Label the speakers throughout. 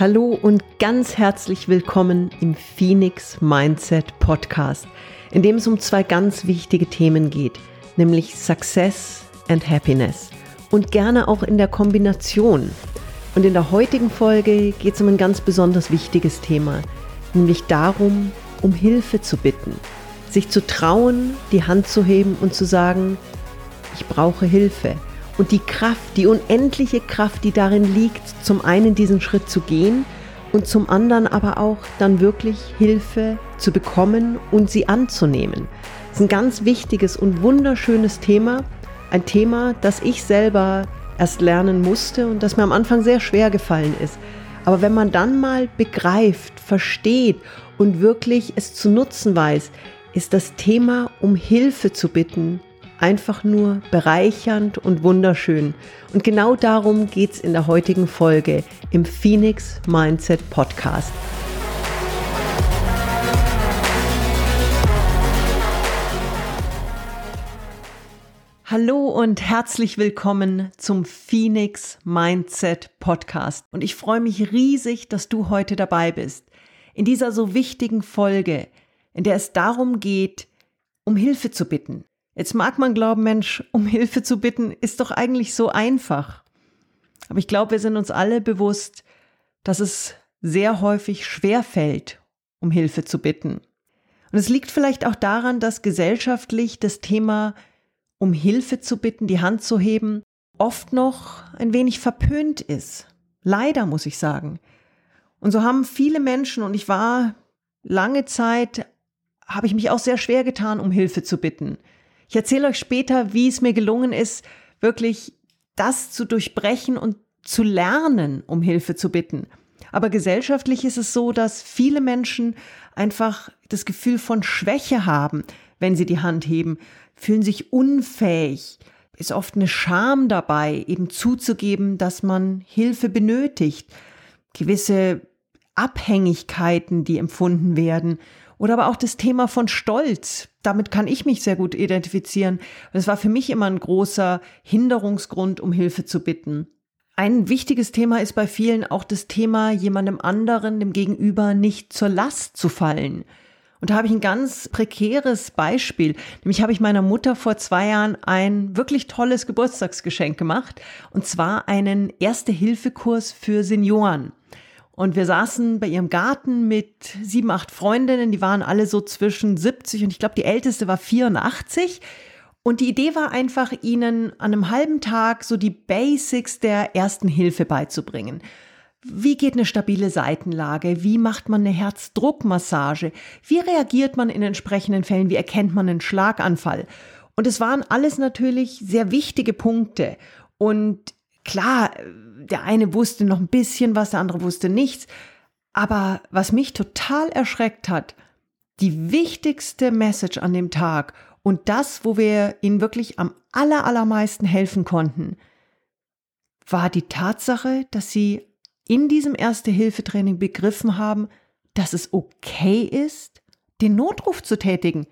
Speaker 1: Hallo und ganz herzlich willkommen im Phoenix Mindset Podcast, in dem es um zwei ganz wichtige Themen geht, nämlich Success and Happiness. Und gerne auch in der Kombination. Und in der heutigen Folge geht es um ein ganz besonders wichtiges Thema, nämlich darum, um Hilfe zu bitten, sich zu trauen, die Hand zu heben und zu sagen, ich brauche Hilfe und die Kraft, die unendliche Kraft, die darin liegt, zum einen diesen Schritt zu gehen und zum anderen aber auch dann wirklich Hilfe zu bekommen und sie anzunehmen. Das ist ein ganz wichtiges und wunderschönes Thema, ein Thema, das ich selber erst lernen musste und das mir am Anfang sehr schwer gefallen ist. Aber wenn man dann mal begreift, versteht und wirklich es zu nutzen weiß, ist das Thema, um Hilfe zu bitten, einfach nur bereichernd und wunderschön. Und genau darum geht es in der heutigen Folge im Phoenix Mindset Podcast. Hallo und herzlich willkommen zum Phoenix Mindset Podcast. Und ich freue mich riesig, dass du heute dabei bist. In dieser so wichtigen Folge, in der es darum geht, um Hilfe zu bitten, Jetzt mag man glauben, Mensch, um Hilfe zu bitten, ist doch eigentlich so einfach. Aber ich glaube, wir sind uns alle bewusst, dass es sehr häufig schwer fällt, um Hilfe zu bitten. Und es liegt vielleicht auch daran, dass gesellschaftlich das Thema um Hilfe zu bitten, die Hand zu heben, oft noch ein wenig verpönt ist. Leider muss ich sagen. Und so haben viele Menschen, und ich war lange Zeit, habe ich mich auch sehr schwer getan, um Hilfe zu bitten. Ich erzähle euch später, wie es mir gelungen ist, wirklich das zu durchbrechen und zu lernen, um Hilfe zu bitten. Aber gesellschaftlich ist es so, dass viele Menschen einfach das Gefühl von Schwäche haben, wenn sie die Hand heben, fühlen sich unfähig. Ist oft eine Scham dabei, eben zuzugeben, dass man Hilfe benötigt. Gewisse Abhängigkeiten, die empfunden werden. Oder aber auch das Thema von Stolz. Damit kann ich mich sehr gut identifizieren. Das war für mich immer ein großer Hinderungsgrund, um Hilfe zu bitten. Ein wichtiges Thema ist bei vielen auch das Thema, jemandem anderen, dem Gegenüber nicht zur Last zu fallen. Und da habe ich ein ganz prekäres Beispiel. Nämlich habe ich meiner Mutter vor zwei Jahren ein wirklich tolles Geburtstagsgeschenk gemacht. Und zwar einen Erste-Hilfe-Kurs für Senioren. Und wir saßen bei ihrem Garten mit sieben, acht Freundinnen, die waren alle so zwischen 70 und ich glaube, die älteste war 84. Und die Idee war einfach, ihnen an einem halben Tag so die Basics der ersten Hilfe beizubringen. Wie geht eine stabile Seitenlage? Wie macht man eine Herzdruckmassage? Wie reagiert man in entsprechenden Fällen? Wie erkennt man einen Schlaganfall? Und es waren alles natürlich sehr wichtige Punkte. Und klar, der eine wusste noch ein bisschen was, der andere wusste nichts. Aber was mich total erschreckt hat, die wichtigste Message an dem Tag und das, wo wir ihnen wirklich am aller, allermeisten helfen konnten, war die Tatsache, dass sie in diesem Erste-Hilfe-Training begriffen haben, dass es okay ist, den Notruf zu tätigen.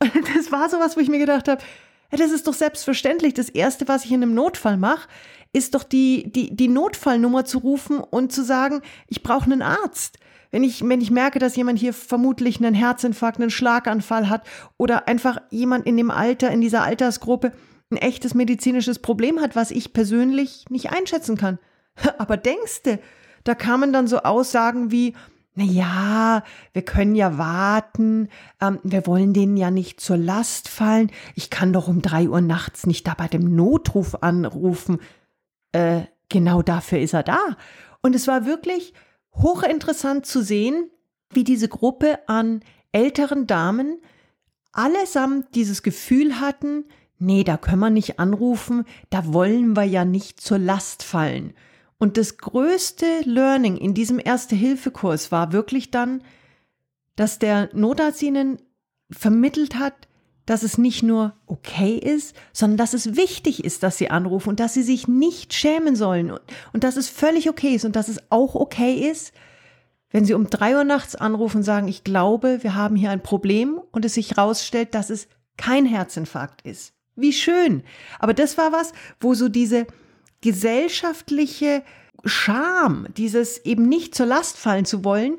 Speaker 1: Das war sowas, wo ich mir gedacht habe, das ist doch selbstverständlich. Das Erste, was ich in einem Notfall mache, ist doch die, die, die Notfallnummer zu rufen und zu sagen, ich brauche einen Arzt. Wenn ich, wenn ich merke, dass jemand hier vermutlich einen Herzinfarkt, einen Schlaganfall hat oder einfach jemand in dem Alter, in dieser Altersgruppe ein echtes medizinisches Problem hat, was ich persönlich nicht einschätzen kann. Aber denkste, da kamen dann so Aussagen wie, na ja, wir können ja warten, ähm, wir wollen denen ja nicht zur Last fallen. Ich kann doch um drei Uhr nachts nicht da bei dem Notruf anrufen äh, genau dafür ist er da. Und es war wirklich hochinteressant zu sehen, wie diese Gruppe an älteren Damen allesamt dieses Gefühl hatten, nee, da können wir nicht anrufen, da wollen wir ja nicht zur Last fallen. Und das größte Learning in diesem Erste-Hilfe-Kurs war wirklich dann, dass der Notarzt ihnen vermittelt hat, dass es nicht nur okay ist, sondern dass es wichtig ist, dass sie anrufen und dass sie sich nicht schämen sollen und, und dass es völlig okay ist und dass es auch okay ist, wenn sie um drei Uhr nachts anrufen und sagen, ich glaube, wir haben hier ein Problem und es sich herausstellt, dass es kein Herzinfarkt ist. Wie schön. Aber das war was, wo so diese gesellschaftliche Scham, dieses eben nicht zur Last fallen zu wollen,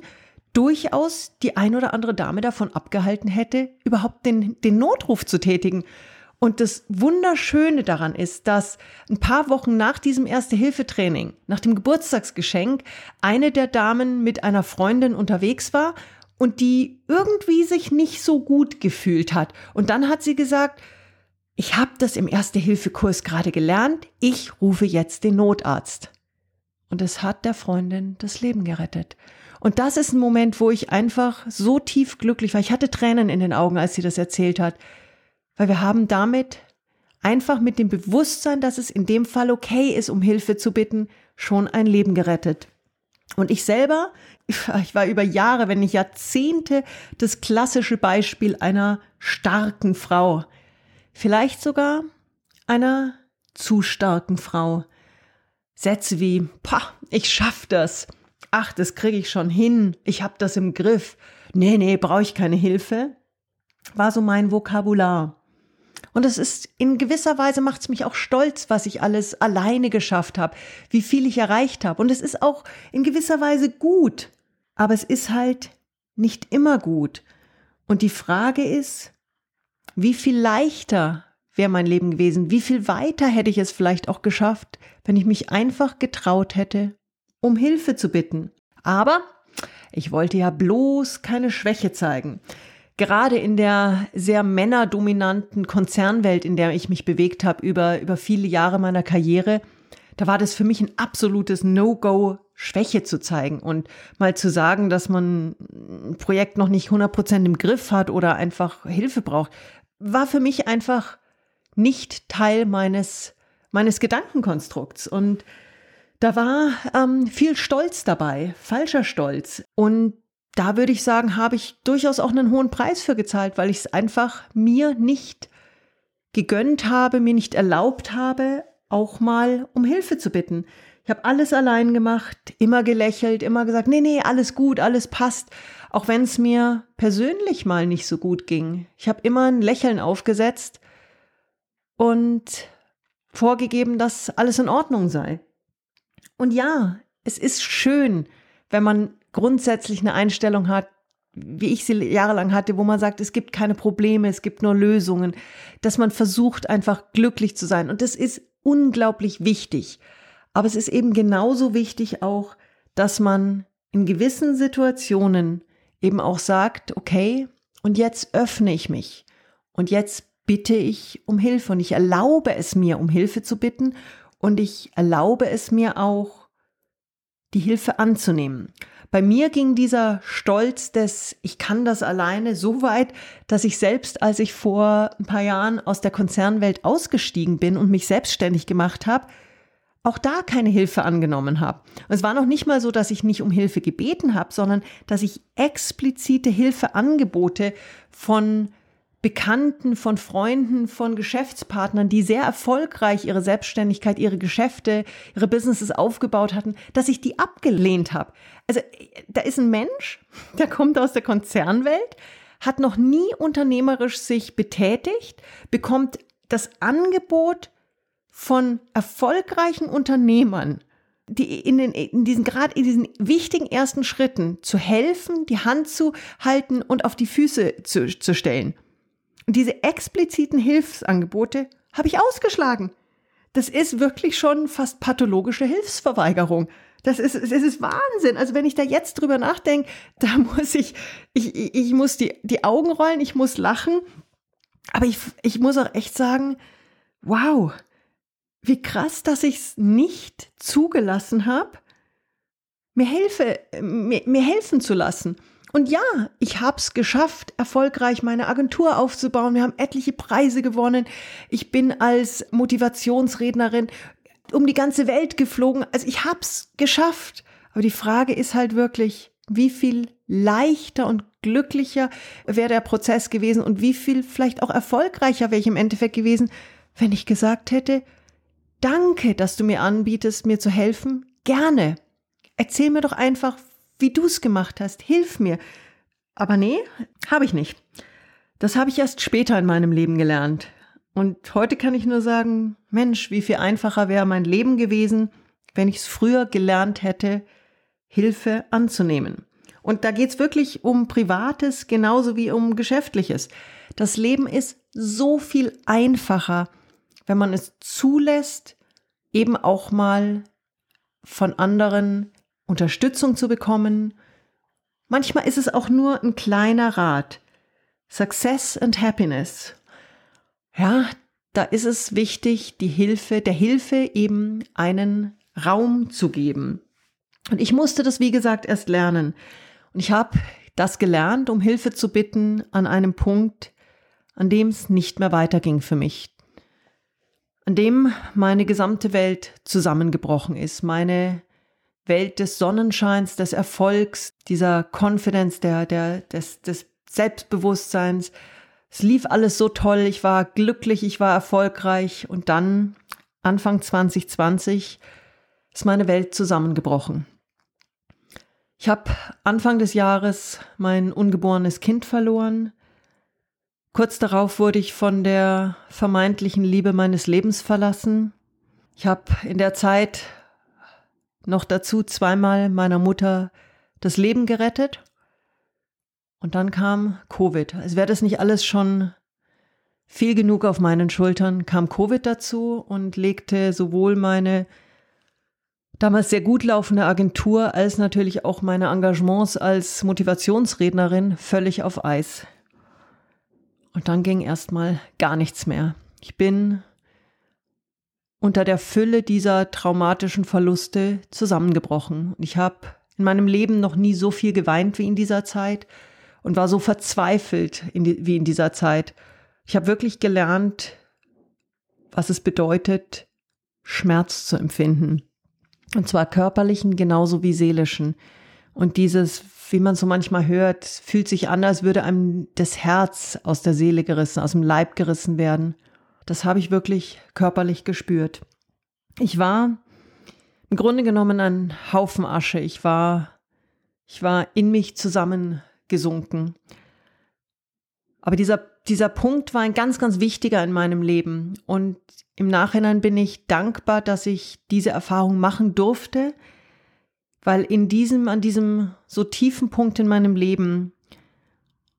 Speaker 1: durchaus die ein oder andere Dame davon abgehalten hätte, überhaupt den, den Notruf zu tätigen. Und das Wunderschöne daran ist, dass ein paar Wochen nach diesem Erste-Hilfe-Training, nach dem Geburtstagsgeschenk, eine der Damen mit einer Freundin unterwegs war und die irgendwie sich nicht so gut gefühlt hat. Und dann hat sie gesagt, ich habe das im Erste-Hilfe-Kurs gerade gelernt, ich rufe jetzt den Notarzt. Und es hat der Freundin das Leben gerettet. Und das ist ein Moment, wo ich einfach so tief glücklich war. Ich hatte Tränen in den Augen, als sie das erzählt hat, weil wir haben damit einfach mit dem Bewusstsein, dass es in dem Fall okay ist, um Hilfe zu bitten, schon ein Leben gerettet. Und ich selber, ich war über Jahre, wenn nicht Jahrzehnte, das klassische Beispiel einer starken Frau. Vielleicht sogar einer zu starken Frau. Sätze wie, pah, ich schaff das. Ach, das kriege ich schon hin. Ich hab das im Griff. Nee, nee, brauche ich keine Hilfe. War so mein Vokabular. Und es ist in gewisser Weise macht es mich auch stolz, was ich alles alleine geschafft habe, wie viel ich erreicht habe. Und es ist auch in gewisser Weise gut. Aber es ist halt nicht immer gut. Und die Frage ist, wie viel leichter wäre mein Leben gewesen? Wie viel weiter hätte ich es vielleicht auch geschafft, wenn ich mich einfach getraut hätte, um Hilfe zu bitten? Aber ich wollte ja bloß keine Schwäche zeigen. Gerade in der sehr männerdominanten Konzernwelt, in der ich mich bewegt habe über, über viele Jahre meiner Karriere, da war das für mich ein absolutes No-Go, Schwäche zu zeigen und mal zu sagen, dass man ein Projekt noch nicht 100% im Griff hat oder einfach Hilfe braucht, war für mich einfach nicht Teil meines, meines Gedankenkonstrukts. Und da war ähm, viel Stolz dabei, falscher Stolz. Und da würde ich sagen, habe ich durchaus auch einen hohen Preis für gezahlt, weil ich es einfach mir nicht gegönnt habe, mir nicht erlaubt habe, auch mal um Hilfe zu bitten. Ich habe alles allein gemacht, immer gelächelt, immer gesagt, nee, nee, alles gut, alles passt, auch wenn es mir persönlich mal nicht so gut ging. Ich habe immer ein Lächeln aufgesetzt und vorgegeben, dass alles in Ordnung sei. Und ja, es ist schön, wenn man grundsätzlich eine Einstellung hat, wie ich sie jahrelang hatte, wo man sagt, es gibt keine Probleme, es gibt nur Lösungen, dass man versucht einfach glücklich zu sein. Und das ist unglaublich wichtig. Aber es ist eben genauso wichtig auch, dass man in gewissen Situationen eben auch sagt, okay, und jetzt öffne ich mich. Und jetzt bitte ich um Hilfe und ich erlaube es mir, um Hilfe zu bitten und ich erlaube es mir auch, die Hilfe anzunehmen. Bei mir ging dieser Stolz des Ich kann das alleine so weit, dass ich selbst, als ich vor ein paar Jahren aus der Konzernwelt ausgestiegen bin und mich selbstständig gemacht habe, auch da keine Hilfe angenommen habe. Und es war noch nicht mal so, dass ich nicht um Hilfe gebeten habe, sondern dass ich explizite Hilfeangebote von Bekannten, von Freunden, von Geschäftspartnern, die sehr erfolgreich ihre Selbstständigkeit, ihre Geschäfte, ihre Businesses aufgebaut hatten, dass ich die abgelehnt habe. Also da ist ein Mensch, der kommt aus der Konzernwelt, hat noch nie unternehmerisch sich betätigt, bekommt das Angebot von erfolgreichen Unternehmern, die in, den, in diesen gerade in diesen wichtigen ersten Schritten zu helfen, die Hand zu halten und auf die Füße zu, zu stellen. Und diese expliziten Hilfsangebote habe ich ausgeschlagen. Das ist wirklich schon fast pathologische Hilfsverweigerung. Das ist, das ist Wahnsinn. Also wenn ich da jetzt drüber nachdenke, da muss ich, ich, ich muss die, die Augen rollen, ich muss lachen. Aber ich, ich muss auch echt sagen, wow, wie krass, dass ich es nicht zugelassen habe, mir, Hilfe, mir, mir helfen zu lassen. Und ja, ich habe es geschafft, erfolgreich meine Agentur aufzubauen. Wir haben etliche Preise gewonnen. Ich bin als Motivationsrednerin um die ganze Welt geflogen. Also ich habe es geschafft. Aber die Frage ist halt wirklich, wie viel leichter und glücklicher wäre der Prozess gewesen und wie viel vielleicht auch erfolgreicher wäre ich im Endeffekt gewesen, wenn ich gesagt hätte, danke, dass du mir anbietest, mir zu helfen. Gerne. Erzähl mir doch einfach, wie du es gemacht hast. Hilf mir. Aber nee, habe ich nicht. Das habe ich erst später in meinem Leben gelernt. Und heute kann ich nur sagen, Mensch, wie viel einfacher wäre mein Leben gewesen, wenn ich es früher gelernt hätte, Hilfe anzunehmen. Und da geht's wirklich um Privates genauso wie um Geschäftliches. Das Leben ist so viel einfacher, wenn man es zulässt, eben auch mal von anderen Unterstützung zu bekommen. Manchmal ist es auch nur ein kleiner Rat. Success and Happiness. Ja, da ist es wichtig, die Hilfe, der Hilfe eben einen Raum zu geben. Und ich musste das, wie gesagt, erst lernen. Und ich habe das gelernt, um Hilfe zu bitten an einem Punkt, an dem es nicht mehr weiterging für mich. An dem meine gesamte Welt zusammengebrochen ist. Meine Welt des Sonnenscheins, des Erfolgs, dieser Confidence, der, der, des, des Selbstbewusstseins. Es lief alles so toll. Ich war glücklich, ich war erfolgreich. Und dann, Anfang 2020, ist meine Welt zusammengebrochen. Ich habe Anfang des Jahres mein ungeborenes Kind verloren. Kurz darauf wurde ich von der vermeintlichen Liebe meines Lebens verlassen. Ich habe in der Zeit noch dazu zweimal meiner Mutter das Leben gerettet. Und dann kam Covid. Als wäre das nicht alles schon viel genug auf meinen Schultern, kam Covid dazu und legte sowohl meine damals sehr gut laufende Agentur als natürlich auch meine Engagements als Motivationsrednerin völlig auf Eis. Und dann ging erstmal gar nichts mehr. Ich bin unter der Fülle dieser traumatischen Verluste zusammengebrochen. Ich habe in meinem Leben noch nie so viel geweint wie in dieser Zeit und war so verzweifelt in die, wie in dieser Zeit. Ich habe wirklich gelernt, was es bedeutet, Schmerz zu empfinden. Und zwar körperlichen genauso wie seelischen. Und dieses, wie man so manchmal hört, fühlt sich an, als würde einem das Herz aus der Seele gerissen, aus dem Leib gerissen werden. Das habe ich wirklich körperlich gespürt. Ich war im Grunde genommen ein Haufen Asche. Ich war, ich war in mich zusammengesunken. Aber dieser, dieser Punkt war ein ganz, ganz wichtiger in meinem Leben. Und im Nachhinein bin ich dankbar, dass ich diese Erfahrung machen durfte, weil in diesem, an diesem so tiefen Punkt in meinem Leben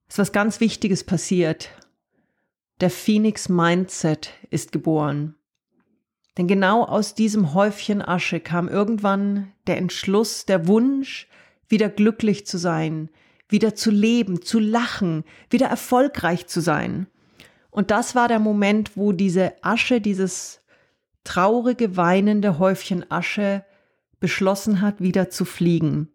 Speaker 1: ist was ganz Wichtiges passiert. Der Phoenix Mindset ist geboren. Denn genau aus diesem Häufchen Asche kam irgendwann der Entschluss, der Wunsch, wieder glücklich zu sein, wieder zu leben, zu lachen, wieder erfolgreich zu sein. Und das war der Moment, wo diese Asche, dieses traurige, weinende Häufchen Asche beschlossen hat, wieder zu fliegen.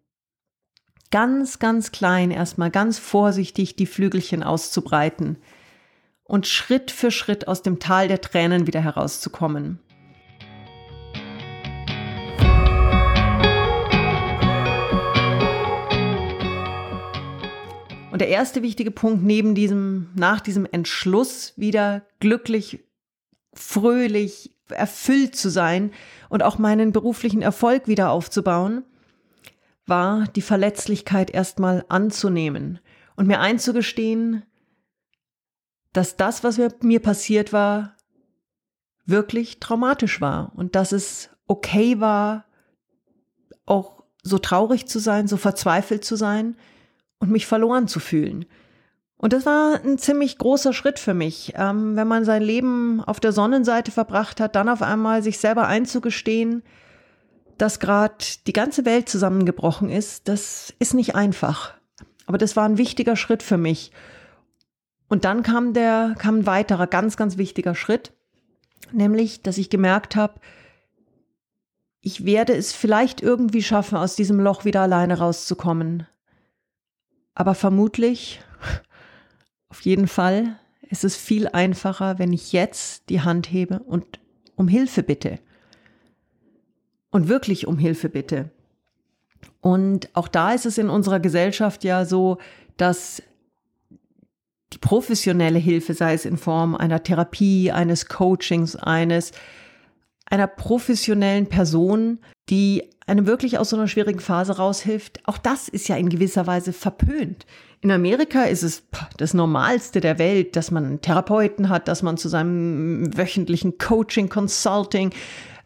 Speaker 1: Ganz, ganz klein erstmal, ganz vorsichtig die Flügelchen auszubreiten und Schritt für Schritt aus dem Tal der Tränen wieder herauszukommen. Und der erste wichtige Punkt neben diesem, nach diesem Entschluss wieder glücklich, fröhlich, erfüllt zu sein und auch meinen beruflichen Erfolg wieder aufzubauen, war die Verletzlichkeit erstmal anzunehmen und mir einzugestehen, dass das, was mir passiert war, wirklich traumatisch war und dass es okay war, auch so traurig zu sein, so verzweifelt zu sein und mich verloren zu fühlen. Und das war ein ziemlich großer Schritt für mich, ähm, wenn man sein Leben auf der Sonnenseite verbracht hat, dann auf einmal sich selber einzugestehen, dass gerade die ganze Welt zusammengebrochen ist, das ist nicht einfach. Aber das war ein wichtiger Schritt für mich. Und dann kam der, kam ein weiterer ganz, ganz wichtiger Schritt, nämlich, dass ich gemerkt habe, ich werde es vielleicht irgendwie schaffen, aus diesem Loch wieder alleine rauszukommen. Aber vermutlich, auf jeden Fall, ist es viel einfacher, wenn ich jetzt die Hand hebe und um Hilfe bitte. Und wirklich um Hilfe bitte. Und auch da ist es in unserer Gesellschaft ja so, dass die professionelle Hilfe, sei es in Form einer Therapie, eines Coachings, eines einer professionellen Person, die einem wirklich aus so einer schwierigen Phase raushilft, auch das ist ja in gewisser Weise verpönt. In Amerika ist es das Normalste der Welt, dass man einen Therapeuten hat, dass man zu seinem wöchentlichen Coaching, Consulting,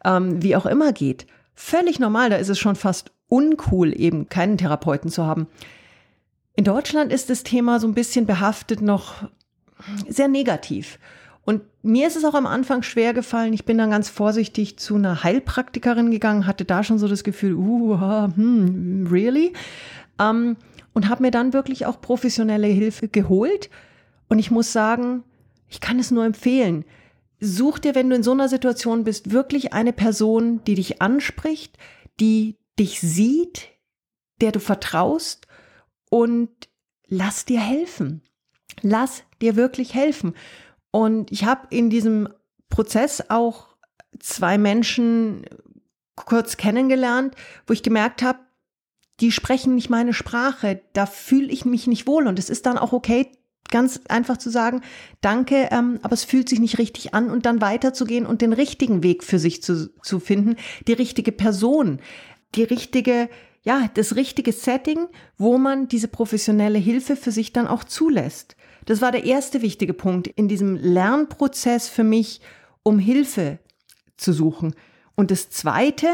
Speaker 1: ähm, wie auch immer geht. völlig normal, da ist es schon fast uncool, eben keinen Therapeuten zu haben. In Deutschland ist das Thema so ein bisschen behaftet noch sehr negativ. Und mir ist es auch am Anfang schwer gefallen. Ich bin dann ganz vorsichtig zu einer Heilpraktikerin gegangen, hatte da schon so das Gefühl, uh, hm, really? Ähm, und habe mir dann wirklich auch professionelle Hilfe geholt. Und ich muss sagen, ich kann es nur empfehlen. Such dir, wenn du in so einer Situation bist, wirklich eine Person, die dich anspricht, die dich sieht, der du vertraust und lass dir helfen. Lass dir wirklich helfen. Und ich habe in diesem Prozess auch zwei Menschen kurz kennengelernt, wo ich gemerkt habe, die sprechen nicht meine Sprache, da fühle ich mich nicht wohl und es ist dann auch okay, ganz einfach zu sagen, danke, ähm, aber es fühlt sich nicht richtig an und dann weiterzugehen und den richtigen Weg für sich zu, zu finden, die richtige Person, die richtige, ja, das richtige Setting, wo man diese professionelle Hilfe für sich dann auch zulässt. Das war der erste wichtige Punkt in diesem Lernprozess für mich, um Hilfe zu suchen. Und das zweite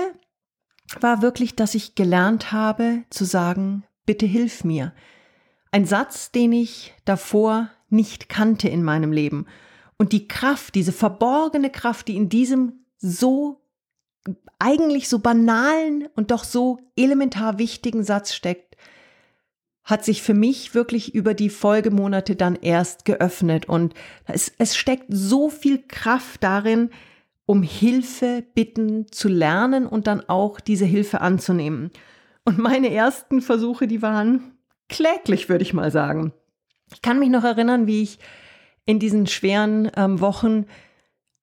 Speaker 1: war wirklich, dass ich gelernt habe zu sagen, bitte hilf mir. Ein Satz, den ich davor nicht kannte in meinem Leben. Und die Kraft, diese verborgene Kraft, die in diesem so eigentlich so banalen und doch so elementar wichtigen Satz steckt, hat sich für mich wirklich über die Folgemonate dann erst geöffnet. Und es, es steckt so viel Kraft darin, um Hilfe bitten zu lernen und dann auch diese Hilfe anzunehmen. Und meine ersten Versuche, die waren kläglich, würde ich mal sagen. Ich kann mich noch erinnern, wie ich in diesen schweren ähm, Wochen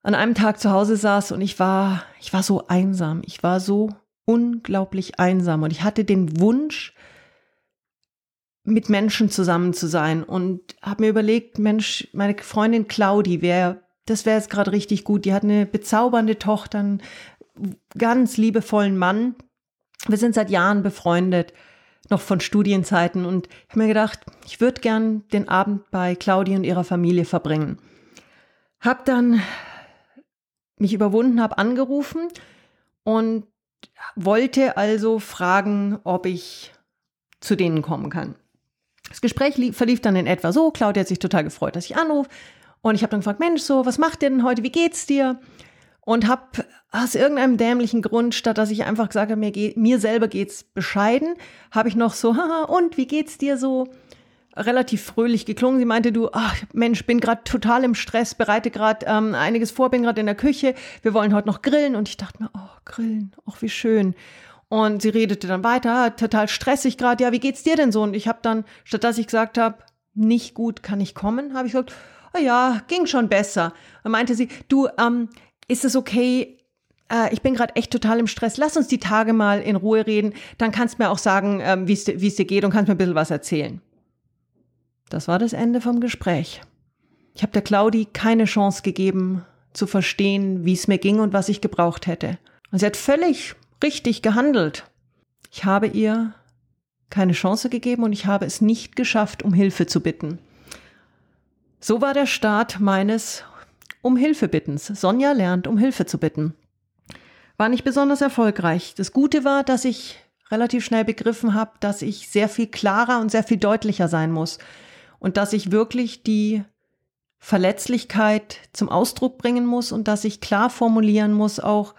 Speaker 1: an einem Tag zu Hause saß und ich war, ich war so einsam. Ich war so unglaublich einsam und ich hatte den Wunsch, mit Menschen zusammen zu sein und habe mir überlegt, Mensch, meine Freundin Claudi wäre, das wäre jetzt gerade richtig gut. Die hat eine bezaubernde Tochter, einen ganz liebevollen Mann. Wir sind seit Jahren befreundet, noch von Studienzeiten und ich habe mir gedacht, ich würde gern den Abend bei Claudi und ihrer Familie verbringen. Hab dann mich überwunden, habe angerufen und wollte also fragen, ob ich zu denen kommen kann. Das Gespräch lief, verlief dann in etwa so. Claudia hat sich total gefreut, dass ich anrufe. Und ich habe dann gefragt, Mensch, so, was macht ihr denn heute? Wie geht's dir? Und habe aus irgendeinem dämlichen Grund, statt dass ich einfach gesagt habe, mir, mir selber geht's bescheiden, habe ich noch so, haha, und wie geht's dir so? Relativ fröhlich geklungen. Sie meinte, du, ach Mensch, bin gerade total im Stress, bereite gerade ähm, einiges vor, bin gerade in der Küche. Wir wollen heute noch grillen. Und ich dachte mir, oh, grillen, ach wie schön. Und sie redete dann weiter, ah, total stressig gerade, ja, wie geht's dir denn so? Und ich habe dann, statt dass ich gesagt habe, nicht gut, kann ich kommen, habe ich gesagt, oh ja, ging schon besser. Dann meinte sie, du, ähm, ist es okay, äh, ich bin gerade echt total im Stress, lass uns die Tage mal in Ruhe reden, dann kannst du mir auch sagen, ähm, wie es dir geht und kannst mir ein bisschen was erzählen. Das war das Ende vom Gespräch. Ich habe der Claudi keine Chance gegeben, zu verstehen, wie es mir ging und was ich gebraucht hätte. Und sie hat völlig richtig gehandelt. Ich habe ihr keine Chance gegeben und ich habe es nicht geschafft, um Hilfe zu bitten. So war der Start meines um Hilfe bittens. Sonja lernt, um Hilfe zu bitten. War nicht besonders erfolgreich. Das Gute war, dass ich relativ schnell begriffen habe, dass ich sehr viel klarer und sehr viel deutlicher sein muss und dass ich wirklich die Verletzlichkeit zum Ausdruck bringen muss und dass ich klar formulieren muss auch,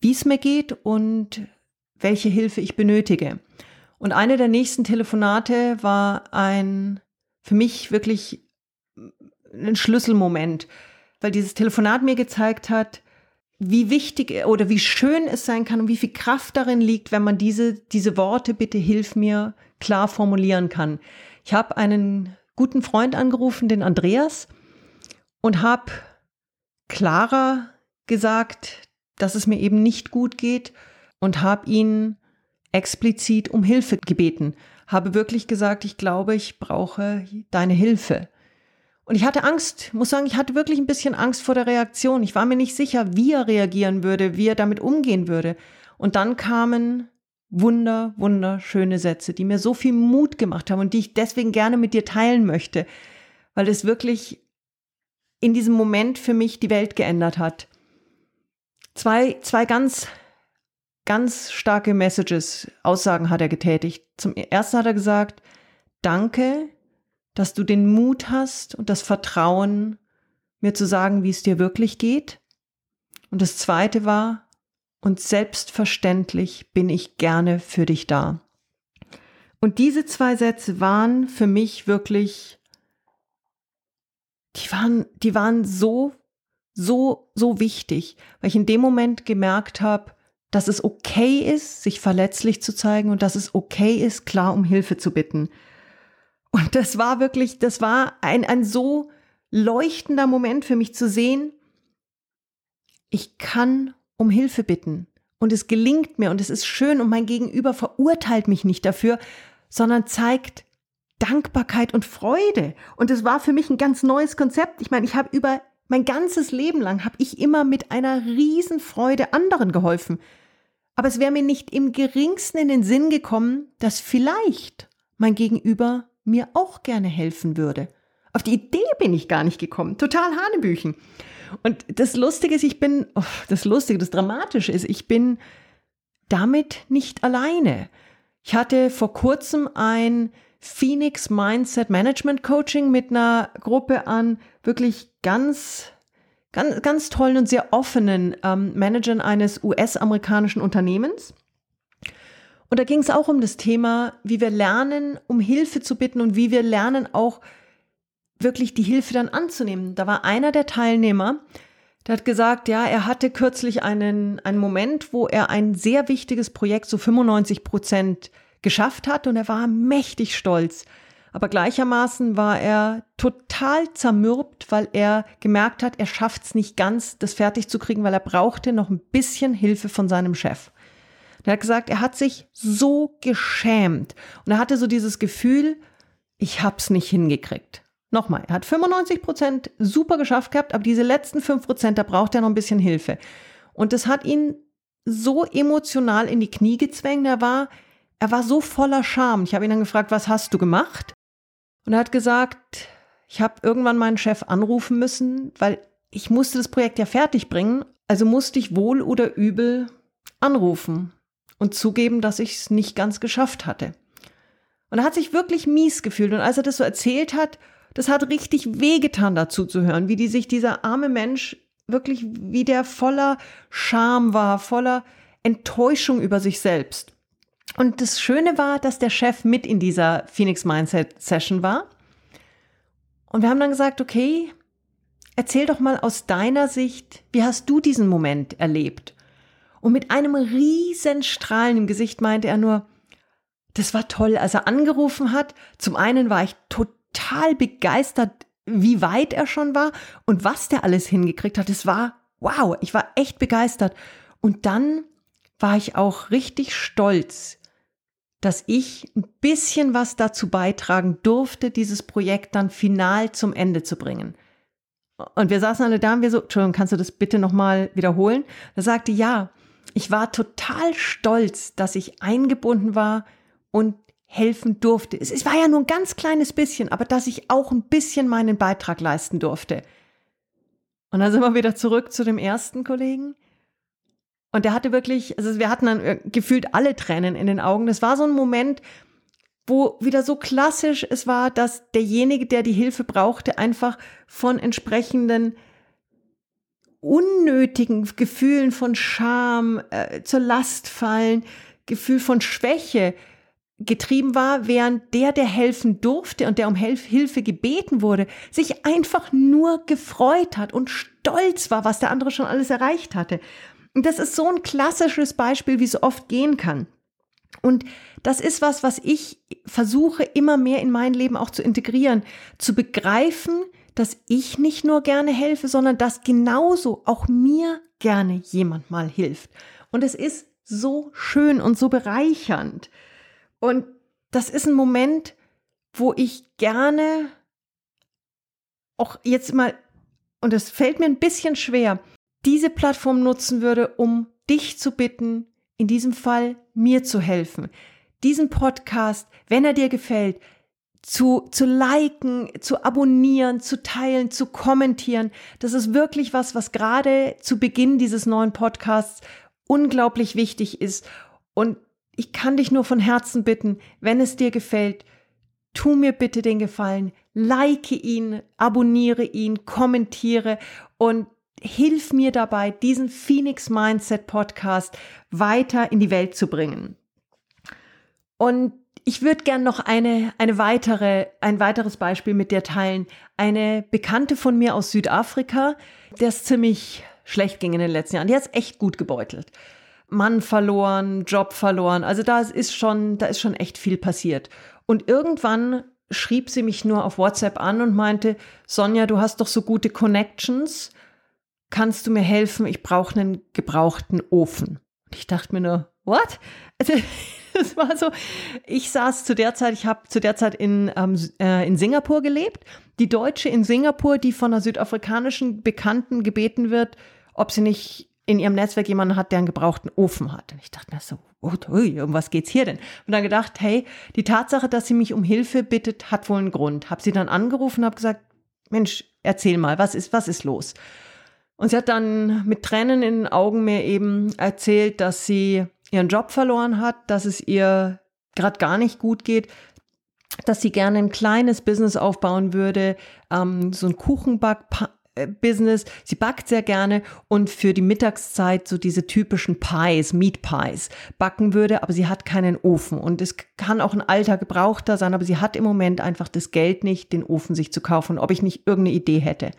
Speaker 1: wie es mir geht und welche Hilfe ich benötige. Und eine der nächsten Telefonate war ein für mich wirklich ein Schlüsselmoment, weil dieses Telefonat mir gezeigt hat, wie wichtig oder wie schön es sein kann und wie viel Kraft darin liegt, wenn man diese, diese Worte, bitte hilf mir, klar formulieren kann. Ich habe einen guten Freund angerufen, den Andreas, und habe klarer gesagt, dass es mir eben nicht gut geht und habe ihn explizit um Hilfe gebeten. Habe wirklich gesagt, ich glaube, ich brauche deine Hilfe. Und ich hatte Angst, muss sagen, ich hatte wirklich ein bisschen Angst vor der Reaktion. Ich war mir nicht sicher, wie er reagieren würde, wie er damit umgehen würde. Und dann kamen wunder, wunderschöne Sätze, die mir so viel Mut gemacht haben und die ich deswegen gerne mit dir teilen möchte, weil es wirklich in diesem Moment für mich die Welt geändert hat. zwei, zwei ganz, ganz starke Messages, Aussagen hat er getätigt. Zum ersten hat er gesagt, danke, dass du den Mut hast und das Vertrauen, mir zu sagen, wie es dir wirklich geht. Und das zweite war, und selbstverständlich bin ich gerne für dich da. Und diese zwei Sätze waren für mich wirklich, die waren, die waren so, so, so wichtig, weil ich in dem Moment gemerkt habe, dass es okay ist, sich verletzlich zu zeigen und dass es okay ist, klar um Hilfe zu bitten. Und das war wirklich, das war ein, ein so leuchtender Moment für mich zu sehen, ich kann um Hilfe bitten und es gelingt mir und es ist schön und mein Gegenüber verurteilt mich nicht dafür, sondern zeigt Dankbarkeit und Freude. Und es war für mich ein ganz neues Konzept. Ich meine, ich habe über mein ganzes Leben lang habe ich immer mit einer Riesenfreude anderen geholfen. Aber es wäre mir nicht im geringsten in den Sinn gekommen, dass vielleicht mein Gegenüber mir auch gerne helfen würde. Auf die Idee bin ich gar nicht gekommen. Total Hanebüchen. Und das Lustige ist, ich bin, oh, das Lustige, das Dramatische ist, ich bin damit nicht alleine. Ich hatte vor kurzem ein Phoenix Mindset Management Coaching mit einer Gruppe an wirklich ganz, ganz, ganz tollen und sehr offenen ähm, Managern eines US-amerikanischen Unternehmens. Und da ging es auch um das Thema, wie wir lernen, um Hilfe zu bitten und wie wir lernen, auch wirklich die Hilfe dann anzunehmen. Da war einer der Teilnehmer, der hat gesagt, ja, er hatte kürzlich einen, einen Moment, wo er ein sehr wichtiges Projekt zu so 95 Prozent geschafft hat und er war mächtig stolz. Aber gleichermaßen war er total zermürbt, weil er gemerkt hat, er schafft es nicht ganz, das fertig zu kriegen, weil er brauchte noch ein bisschen Hilfe von seinem Chef. Er hat gesagt, er hat sich so geschämt und er hatte so dieses Gefühl, ich hab's nicht hingekriegt. Nochmal, er hat 95 Prozent super geschafft gehabt, aber diese letzten 5 Prozent, da braucht er noch ein bisschen Hilfe. Und das hat ihn so emotional in die Knie gezwängt. Er war, er war so voller Scham. Ich habe ihn dann gefragt, was hast du gemacht? Und er hat gesagt, ich habe irgendwann meinen Chef anrufen müssen, weil ich musste das Projekt ja fertig bringen. Also musste ich wohl oder übel anrufen und zugeben, dass ich es nicht ganz geschafft hatte. Und er hat sich wirklich mies gefühlt. Und als er das so erzählt hat, das hat richtig wehgetan dazu zu hören, wie die sich dieser arme Mensch wirklich, wie der voller Scham war, voller Enttäuschung über sich selbst. Und das Schöne war, dass der Chef mit in dieser Phoenix Mindset Session war. Und wir haben dann gesagt, okay, erzähl doch mal aus deiner Sicht, wie hast du diesen Moment erlebt? Und mit einem riesen Strahlen im Gesicht meinte er nur, das war toll, als er angerufen hat. Zum einen war ich total total begeistert, wie weit er schon war und was der alles hingekriegt hat. Es war wow, ich war echt begeistert. Und dann war ich auch richtig stolz, dass ich ein bisschen was dazu beitragen durfte, dieses Projekt dann final zum Ende zu bringen. Und wir saßen alle da und wir so, Entschuldigung, kannst du das bitte nochmal wiederholen? Er sagte, ja, ich war total stolz, dass ich eingebunden war und helfen durfte. Es, war ja nur ein ganz kleines bisschen, aber dass ich auch ein bisschen meinen Beitrag leisten durfte. Und dann sind wir wieder zurück zu dem ersten Kollegen. Und der hatte wirklich, also wir hatten dann äh, gefühlt alle Tränen in den Augen. Das war so ein Moment, wo wieder so klassisch es war, dass derjenige, der die Hilfe brauchte, einfach von entsprechenden unnötigen Gefühlen von Scham, äh, zur Last fallen, Gefühl von Schwäche, getrieben war, während der, der helfen durfte und der um Hilfe gebeten wurde, sich einfach nur gefreut hat und stolz war, was der andere schon alles erreicht hatte. Und das ist so ein klassisches Beispiel, wie es oft gehen kann. Und das ist was, was ich versuche immer mehr in mein Leben auch zu integrieren, zu begreifen, dass ich nicht nur gerne helfe, sondern dass genauso auch mir gerne jemand mal hilft. Und es ist so schön und so bereichernd. Und das ist ein Moment, wo ich gerne auch jetzt mal, und es fällt mir ein bisschen schwer, diese Plattform nutzen würde, um dich zu bitten, in diesem Fall mir zu helfen. Diesen Podcast, wenn er dir gefällt, zu, zu liken, zu abonnieren, zu teilen, zu kommentieren. Das ist wirklich was, was gerade zu Beginn dieses neuen Podcasts unglaublich wichtig ist. Und ich kann dich nur von Herzen bitten, wenn es dir gefällt, tu mir bitte den Gefallen, like ihn, abonniere ihn, kommentiere und hilf mir dabei, diesen Phoenix Mindset Podcast weiter in die Welt zu bringen. Und ich würde gern noch eine, eine weitere, ein weiteres Beispiel mit dir teilen. Eine Bekannte von mir aus Südafrika, der es ziemlich schlecht ging in den letzten Jahren. Die hat es echt gut gebeutelt. Mann verloren, Job verloren. Also da ist schon, da ist schon echt viel passiert. Und irgendwann schrieb sie mich nur auf WhatsApp an und meinte, Sonja, du hast doch so gute Connections. Kannst du mir helfen? Ich brauche einen gebrauchten Ofen. Und ich dachte mir nur, what? Also es war so, ich saß zu der Zeit, ich habe zu der Zeit in, ähm, äh, in Singapur gelebt. Die Deutsche in Singapur, die von einer südafrikanischen Bekannten gebeten wird, ob sie nicht in ihrem Netzwerk jemanden hat, der einen gebrauchten Ofen hat. Und ich dachte mir so, ui, um was geht's hier denn? Und dann gedacht, hey, die Tatsache, dass sie mich um Hilfe bittet, hat wohl einen Grund. Hab sie dann angerufen, habe gesagt, Mensch, erzähl mal, was ist, was ist los? Und sie hat dann mit Tränen in den Augen mir eben erzählt, dass sie ihren Job verloren hat, dass es ihr gerade gar nicht gut geht, dass sie gerne ein kleines Business aufbauen würde, ähm, so ein Kuchenback-Business. Sie backt sehr gerne und für die Mittagszeit so diese typischen Pies, Meat Pies, backen würde, aber sie hat keinen Ofen. Und es kann auch ein alter Gebrauchter sein, aber sie hat im Moment einfach das Geld nicht, den Ofen sich zu kaufen, ob ich nicht irgendeine Idee hätte.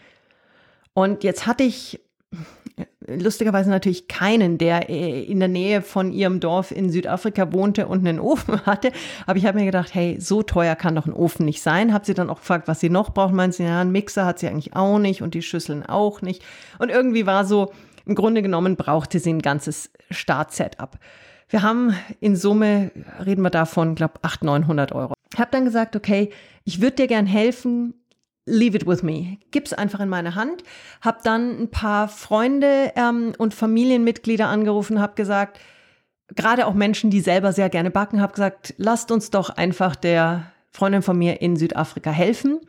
Speaker 1: Und jetzt hatte ich lustigerweise natürlich keinen, der äh, in der Nähe von ihrem Dorf in Südafrika wohnte und einen Ofen hatte. Aber ich habe mir gedacht, hey, so teuer kann doch ein Ofen nicht sein. Habe sie dann auch gefragt, was sie noch braucht. Meinen sie, ja, einen Mixer hat sie eigentlich auch nicht und die Schüsseln auch nicht. Und irgendwie war so, im Grunde genommen brauchte sie ein ganzes Startsetup. Wir haben in Summe, reden wir davon, glaube 800, 900 Euro. Ich habe dann gesagt, okay, ich würde dir gern helfen, leave it with me. Gib's einfach in meine Hand. Hab dann ein paar Freunde ähm, und Familienmitglieder angerufen, hab gesagt, gerade auch Menschen, die selber sehr gerne backen, hab gesagt, lasst uns doch einfach der Freundin von mir in Südafrika helfen.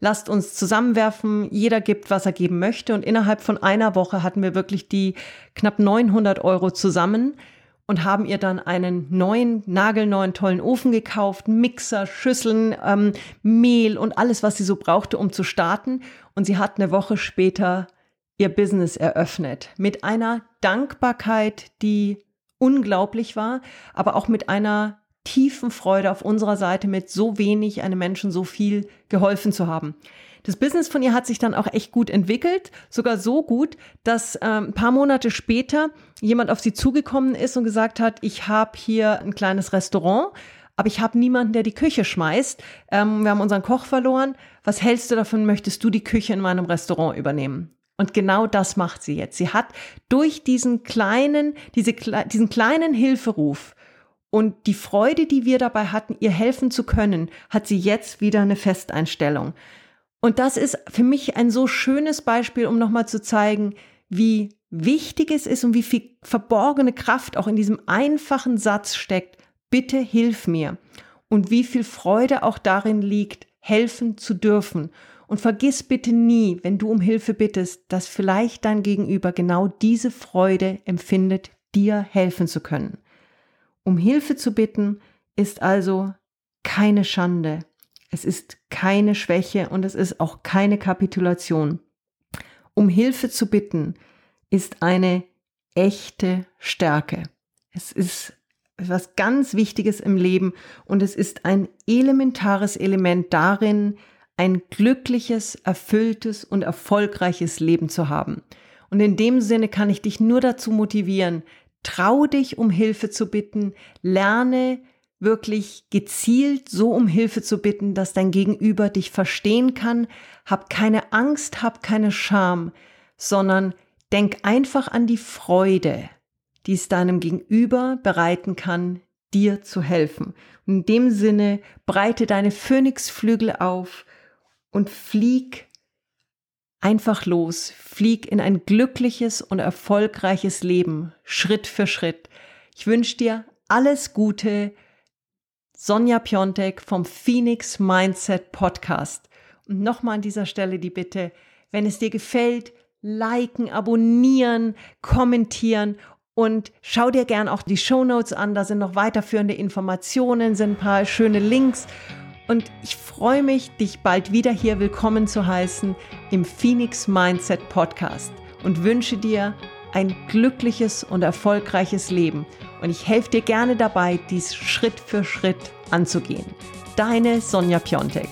Speaker 1: Lasst uns zusammenwerfen. Jeder gibt, was er geben möchte. Und innerhalb von einer Woche hatten wir wirklich die knapp 900 Euro zusammen und haben ihr dann einen neuen, nagelneuen, tollen Ofen gekauft, Mixer, Schüsseln, ähm, Mehl und alles, was sie so brauchte, um zu starten. Und sie hat eine Woche später ihr Business eröffnet mit einer Dankbarkeit, die unglaublich war, aber auch mit einer tiefen Freude auf unserer Seite, mit so wenig einem Menschen so viel geholfen zu haben. Das Business von ihr hat sich dann auch echt gut entwickelt, sogar so gut, dass ähm, ein paar Monate später jemand auf sie zugekommen ist und gesagt hat, ich habe hier ein kleines Restaurant, aber ich habe niemanden, der die Küche schmeißt. Ähm, wir haben unseren Koch verloren. Was hältst du davon? Möchtest du die Küche in meinem Restaurant übernehmen? Und genau das macht sie jetzt. Sie hat durch diesen kleinen, diese, diesen kleinen Hilferuf und die Freude, die wir dabei hatten, ihr helfen zu können, hat sie jetzt wieder eine Festeinstellung. Und das ist für mich ein so schönes Beispiel, um nochmal zu zeigen, wie wichtig es ist und wie viel verborgene Kraft auch in diesem einfachen Satz steckt. Bitte hilf mir. Und wie viel Freude auch darin liegt, helfen zu dürfen. Und vergiss bitte nie, wenn du um Hilfe bittest, dass vielleicht dein Gegenüber genau diese Freude empfindet, dir helfen zu können. Um Hilfe zu bitten ist also keine Schande, es ist keine Schwäche und es ist auch keine Kapitulation. Um Hilfe zu bitten ist eine echte Stärke. Es ist etwas ganz Wichtiges im Leben und es ist ein elementares Element darin, ein glückliches, erfülltes und erfolgreiches Leben zu haben. Und in dem Sinne kann ich dich nur dazu motivieren, trau dich, um Hilfe zu bitten, lerne wirklich gezielt so um Hilfe zu bitten, dass dein Gegenüber dich verstehen kann. Hab keine Angst, hab keine Scham, sondern denk einfach an die Freude, die es deinem Gegenüber bereiten kann, dir zu helfen. Und in dem Sinne breite deine Phönixflügel auf und flieg einfach los, flieg in ein glückliches und erfolgreiches Leben, Schritt für Schritt. Ich wünsche dir alles Gute, Sonja Piontek vom Phoenix Mindset Podcast. Und nochmal an dieser Stelle die Bitte, wenn es dir gefällt, liken, abonnieren, kommentieren und schau dir gern auch die Show Notes an. Da sind noch weiterführende Informationen, sind ein paar schöne Links. Und ich freue mich, dich bald wieder hier willkommen zu heißen im Phoenix Mindset Podcast und wünsche dir ein glückliches und erfolgreiches Leben. Und ich helfe dir gerne dabei, dies Schritt für Schritt anzugehen. Deine Sonja Piontek.